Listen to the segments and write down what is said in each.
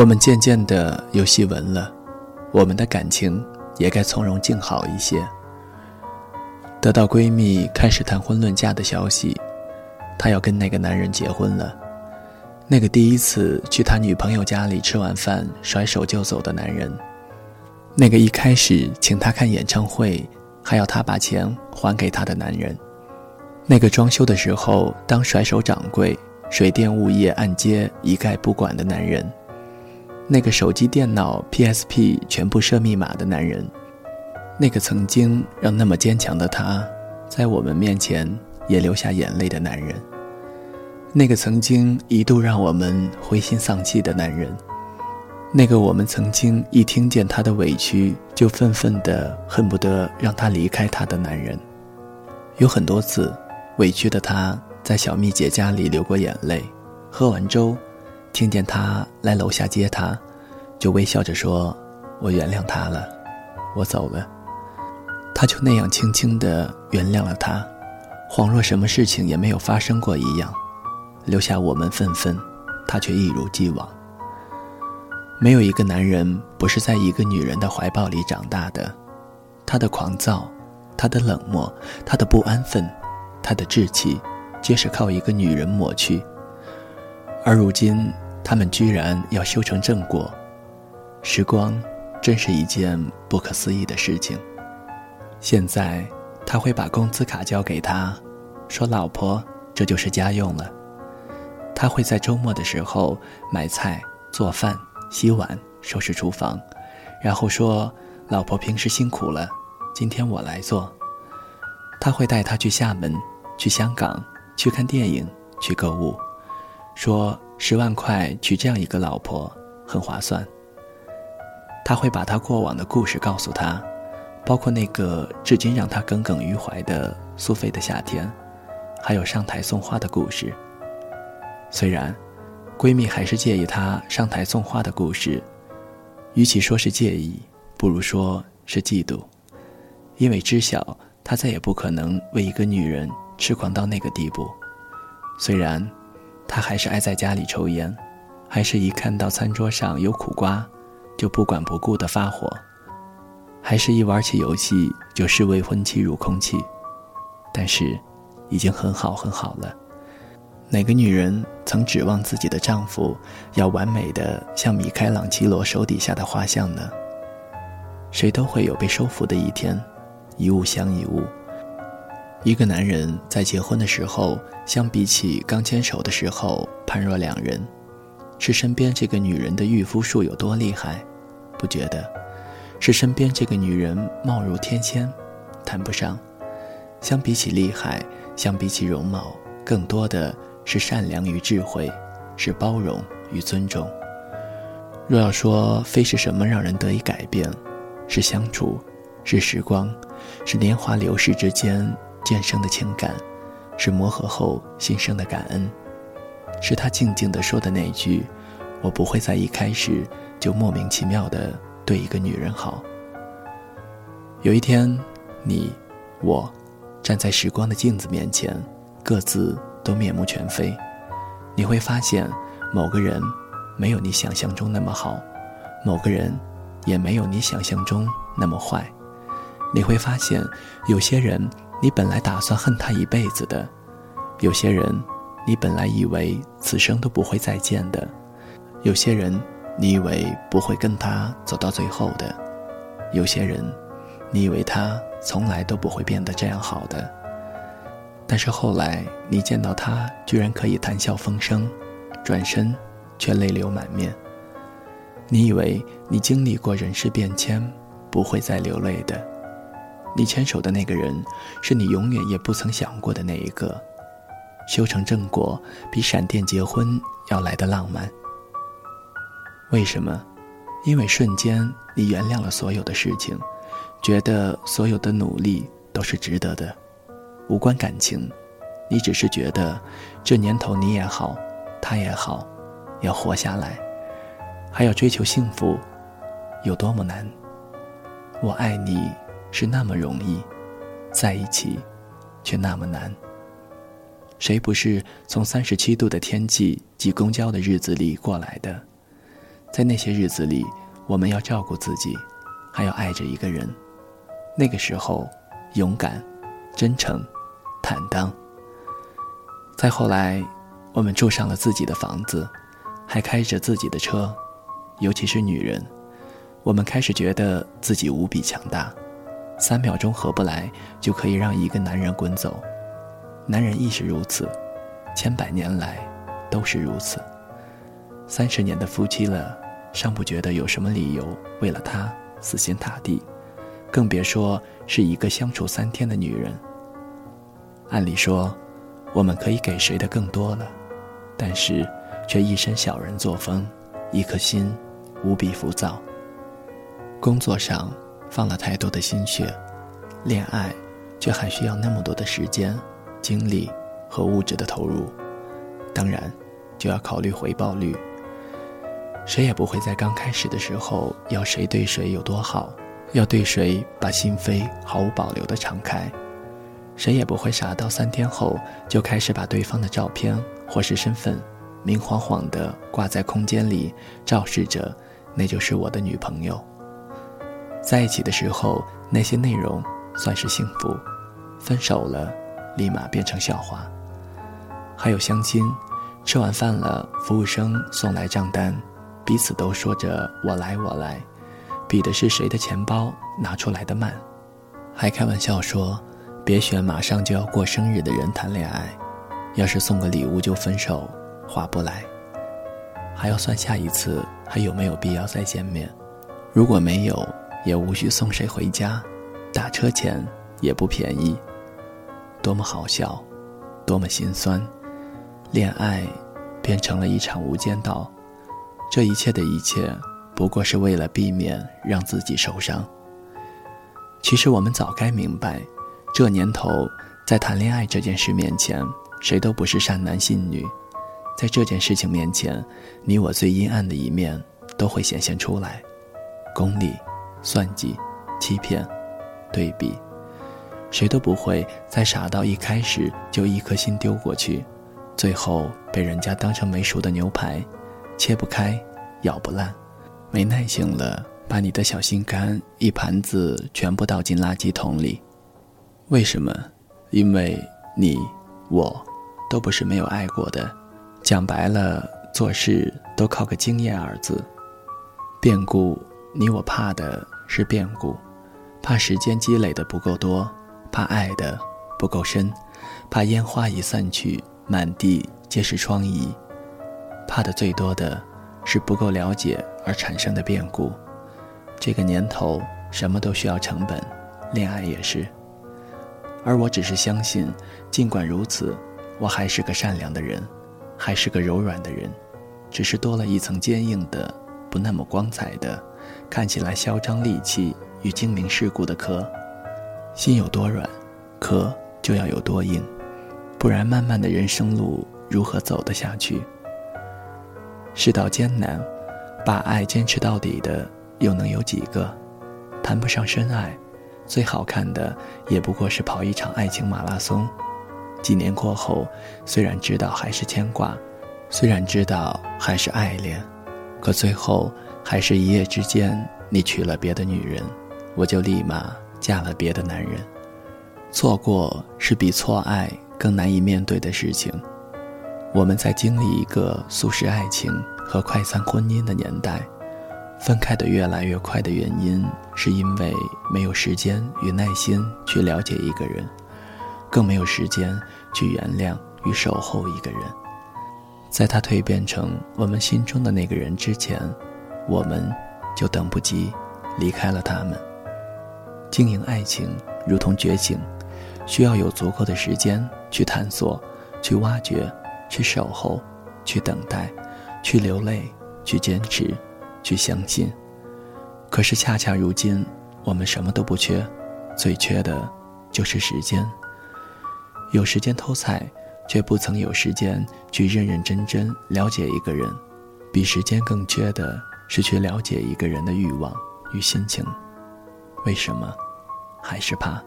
我们渐渐的有细纹了，我们的感情也该从容静好一些。得到闺蜜开始谈婚论嫁的消息，她要跟那个男人结婚了。那个第一次去他女朋友家里吃完饭甩手就走的男人，那个一开始请他看演唱会还要他把钱还给他的男人，那个装修的时候当甩手掌柜、水电物业按揭一概不管的男人，那个手机电脑 PSP 全部设密码的男人，那个曾经让那么坚强的他，在我们面前也流下眼泪的男人。那个曾经一度让我们灰心丧气的男人，那个我们曾经一听见他的委屈就愤愤的恨不得让他离开他的男人，有很多次，委屈的他在小蜜姐家里流过眼泪，喝完粥，听见他来楼下接他，就微笑着说：“我原谅他了，我走了。”他就那样轻轻的原谅了他，恍若什么事情也没有发生过一样。留下我们愤愤，他却一如既往。没有一个男人不是在一个女人的怀抱里长大的，他的狂躁，他的冷漠，他的不安分，他的志气，皆是靠一个女人抹去。而如今，他们居然要修成正果，时光，真是一件不可思议的事情。现在，他会把工资卡交给他，说：“老婆，这就是家用了。”他会在周末的时候买菜、做饭、洗碗、收拾厨房，然后说：“老婆平时辛苦了，今天我来做。”他会带她去厦门、去香港、去看电影、去购物，说：“十万块娶这样一个老婆很划算。”他会把他过往的故事告诉她，包括那个至今让他耿耿于怀的苏菲的夏天，还有上台送花的故事。虽然，闺蜜还是介意他上台送花的故事，与其说是介意，不如说是嫉妒，因为知晓他再也不可能为一个女人痴狂到那个地步。虽然，她还是爱在家里抽烟，还是一看到餐桌上有苦瓜，就不管不顾的发火，还是一玩起游戏就视未婚妻如空气，但是，已经很好很好了。哪个女人曾指望自己的丈夫要完美的像米开朗基罗手底下的画像呢？谁都会有被收服的一天，一物降一物。一个男人在结婚的时候，相比起刚牵手的时候判若两人，是身边这个女人的御夫术有多厉害？不觉得，是身边这个女人貌如天仙，谈不上。相比起厉害，相比起容貌，更多的。是善良与智慧，是包容与尊重。若要说非是什么让人得以改变，是相处，是时光，是年华流逝之间渐生的情感，是磨合后心生的感恩，是他静静地说的那句：“我不会在一开始就莫名其妙地对一个女人好。”有一天，你，我，站在时光的镜子面前，各自。都面目全非，你会发现，某个人没有你想象中那么好，某个人也没有你想象中那么坏。你会发现，有些人你本来打算恨他一辈子的，有些人你本来以为此生都不会再见的，有些人你以为不会跟他走到最后的，有些人你以为他从来都不会变得这样好的。但是后来，你见到他居然可以谈笑风生，转身却泪流满面。你以为你经历过人世变迁，不会再流泪的。你牵手的那个人，是你永远也不曾想过的那一个。修成正果，比闪电结婚要来的浪漫。为什么？因为瞬间你原谅了所有的事情，觉得所有的努力都是值得的。无关感情，你只是觉得这年头你也好，他也好，要活下来，还要追求幸福，有多么难？我爱你是那么容易，在一起却那么难。谁不是从三十七度的天气挤公交的日子里过来的？在那些日子里，我们要照顾自己，还要爱着一个人。那个时候，勇敢、真诚、坦荡。再后来，我们住上了自己的房子，还开着自己的车。尤其是女人，我们开始觉得自己无比强大，三秒钟合不来就可以让一个男人滚走。男人亦是如此，千百年来都是如此。三十年的夫妻了，尚不觉得有什么理由为了他死心塌地，更别说是一个相处三天的女人。按理说，我们可以给谁的更多了，但是却一身小人作风，一颗心。无比浮躁。工作上放了太多的心血，恋爱却还需要那么多的时间、精力和物质的投入，当然就要考虑回报率。谁也不会在刚开始的时候要谁对谁有多好，要对谁把心扉毫无保留的敞开，谁也不会傻到三天后就开始把对方的照片或是身份明晃晃地挂在空间里，昭示着。那就是我的女朋友。在一起的时候，那些内容算是幸福；分手了，立马变成笑话。还有相亲，吃完饭了，服务生送来账单，彼此都说着“我来，我来”，比的是谁的钱包拿出来的慢。还开玩笑说：“别选马上就要过生日的人谈恋爱，要是送个礼物就分手，划不来。”还要算下一次还有没有必要再见面，如果没有，也无需送谁回家，打车钱也不便宜。多么好笑，多么心酸，恋爱变成了一场无间道，这一切的一切，不过是为了避免让自己受伤。其实我们早该明白，这年头在谈恋爱这件事面前，谁都不是善男信女。在这件事情面前，你我最阴暗的一面都会显现出来，功利、算计、欺骗、对比，谁都不会再傻到一开始就一颗心丢过去，最后被人家当成没熟的牛排，切不开，咬不烂，没耐性了，把你的小心肝一盘子全部倒进垃圾桶里。为什么？因为你我都不是没有爱过的。讲白了，做事都靠个经验二字。变故，你我怕的是变故，怕时间积累的不够多，怕爱的不够深，怕烟花一散去，满地皆是疮痍。怕的最多的是不够了解而产生的变故。这个年头，什么都需要成本，恋爱也是。而我只是相信，尽管如此，我还是个善良的人。还是个柔软的人，只是多了一层坚硬的、不那么光彩的、看起来嚣张戾气与精明世故的壳。心有多软，壳就要有多硬，不然漫漫的人生路如何走得下去？世道艰难，把爱坚持到底的又能有几个？谈不上深爱，最好看的也不过是跑一场爱情马拉松。几年过后，虽然知道还是牵挂，虽然知道还是爱恋，可最后还是一夜之间，你娶了别的女人，我就立马嫁了别的男人。错过是比错爱更难以面对的事情。我们在经历一个速食爱情和快餐婚姻的年代，分开的越来越快的原因，是因为没有时间与耐心去了解一个人。更没有时间去原谅与守候一个人，在他蜕变成我们心中的那个人之前，我们就等不及离开了他们。经营爱情如同觉醒，需要有足够的时间去探索、去挖掘、去守候、去等待、去流泪、去坚持、去相信。可是恰恰如今，我们什么都不缺，最缺的就是时间。有时间偷菜，却不曾有时间去认认真真了解一个人，比时间更缺的是去了解一个人的欲望与心情。为什么？还是怕，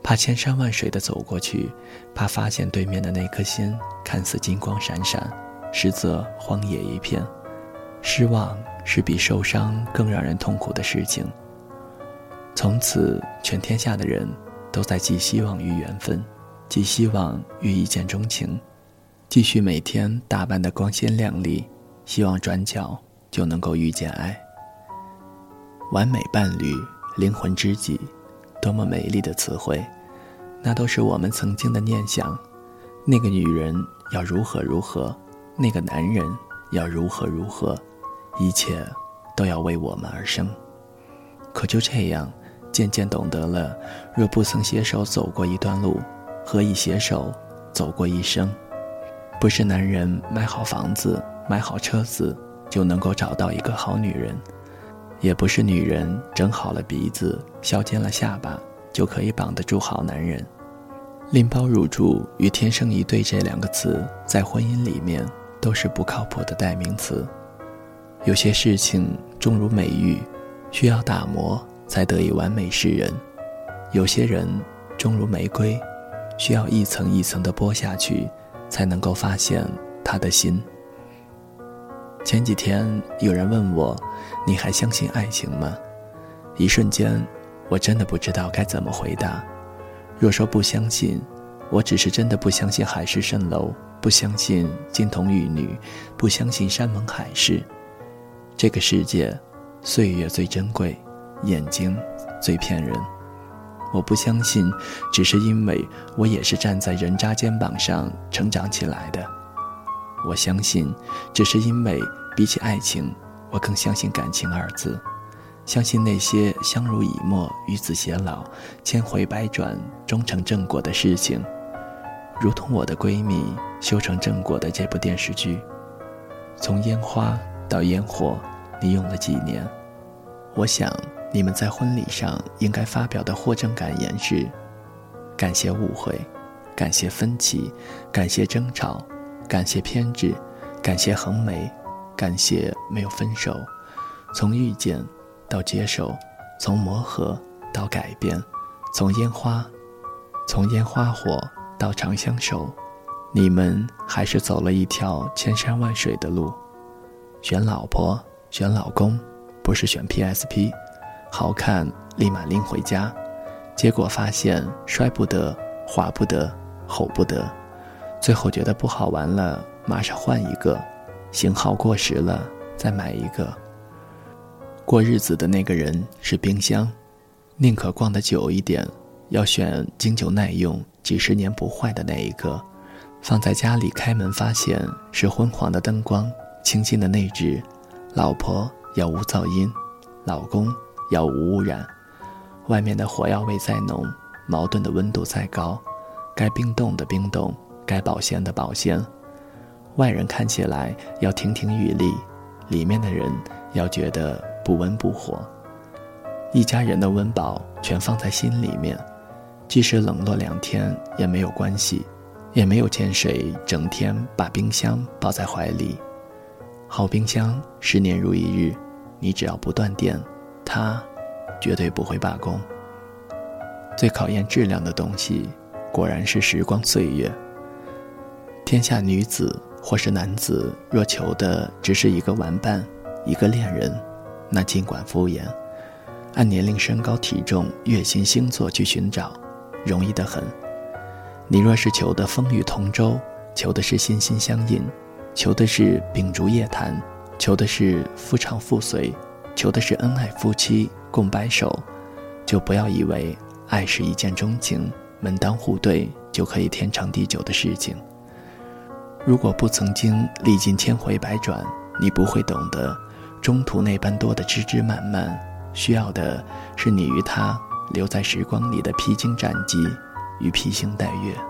怕千山万水的走过去，怕发现对面的那颗心看似金光闪闪，实则荒野一片，失望是比受伤更让人痛苦的事情。从此，全天下的人都在寄希望于缘分，寄希望于一见钟情，继续每天打扮的光鲜亮丽，希望转角就能够遇见爱。完美伴侣、灵魂知己，多么美丽的词汇，那都是我们曾经的念想。那个女人要如何如何，那个男人要如何如何，一切都要为我们而生。可就这样。渐渐懂得了，若不曾携手走过一段路，何以携手走过一生？不是男人买好房子、买好车子就能够找到一个好女人，也不是女人整好了鼻子、削尖了下巴就可以绑得住好男人。拎包入住与天生一对这两个词，在婚姻里面都是不靠谱的代名词。有些事情重如美玉，需要打磨。才得以完美示人。有些人终如玫瑰，需要一层一层的剥下去，才能够发现他的心。前几天有人问我：“你还相信爱情吗？”一瞬间，我真的不知道该怎么回答。若说不相信，我只是真的不相信海市蜃楼，不相信金童玉女，不相信山盟海誓。这个世界，岁月最珍贵。眼睛最骗人，我不相信，只是因为我也是站在人渣肩膀上成长起来的。我相信，只是因为比起爱情，我更相信感情二字，相信那些相濡以沫、与子偕老、千回百转、终成正果的事情，如同我的闺蜜修成正果的这部电视剧，从烟花到烟火，你用了几年？我想。你们在婚礼上应该发表的获证感言是：感谢误会，感谢分歧，感谢争吵，感谢偏执，感谢横眉，感谢没有分手。从遇见到接受，从磨合到改变，从烟花，从烟花火到长相守，你们还是走了一条千山万水的路。选老婆，选老公，不是选 PSP。好看，立马拎回家，结果发现摔不得，滑不得，吼不得，最后觉得不好玩了，马上换一个，型号过时了再买一个。过日子的那个人是冰箱，宁可逛得久一点，要选经久耐用、几十年不坏的那一个。放在家里开门发现是昏黄的灯光，清新的内置。老婆要无噪音，老公。要无污染，外面的火药味再浓，矛盾的温度再高，该冰冻的冰冻，该保鲜的保鲜。外人看起来要亭亭玉立，里面的人要觉得不温不火。一家人的温饱全放在心里面，即使冷落两天也没有关系，也没有见谁整天把冰箱抱在怀里。好冰箱十年如一日，你只要不断电。它绝对不会罢工。最考验质量的东西，果然是时光岁月。天下女子或是男子，若求的只是一个玩伴、一个恋人，那尽管敷衍。按年龄、身高、体重、月薪、星座去寻找，容易得很。你若是求的风雨同舟，求的是心心相印，求的是秉烛夜谈，求的是夫唱妇随。求的是恩爱夫妻共白首，就不要以为爱是一见钟情、门当户对就可以天长地久的事情。如果不曾经历尽千回百转，你不会懂得中途那般多的枝枝蔓蔓，需要的是你与他留在时光里的披荆斩棘与披星戴月。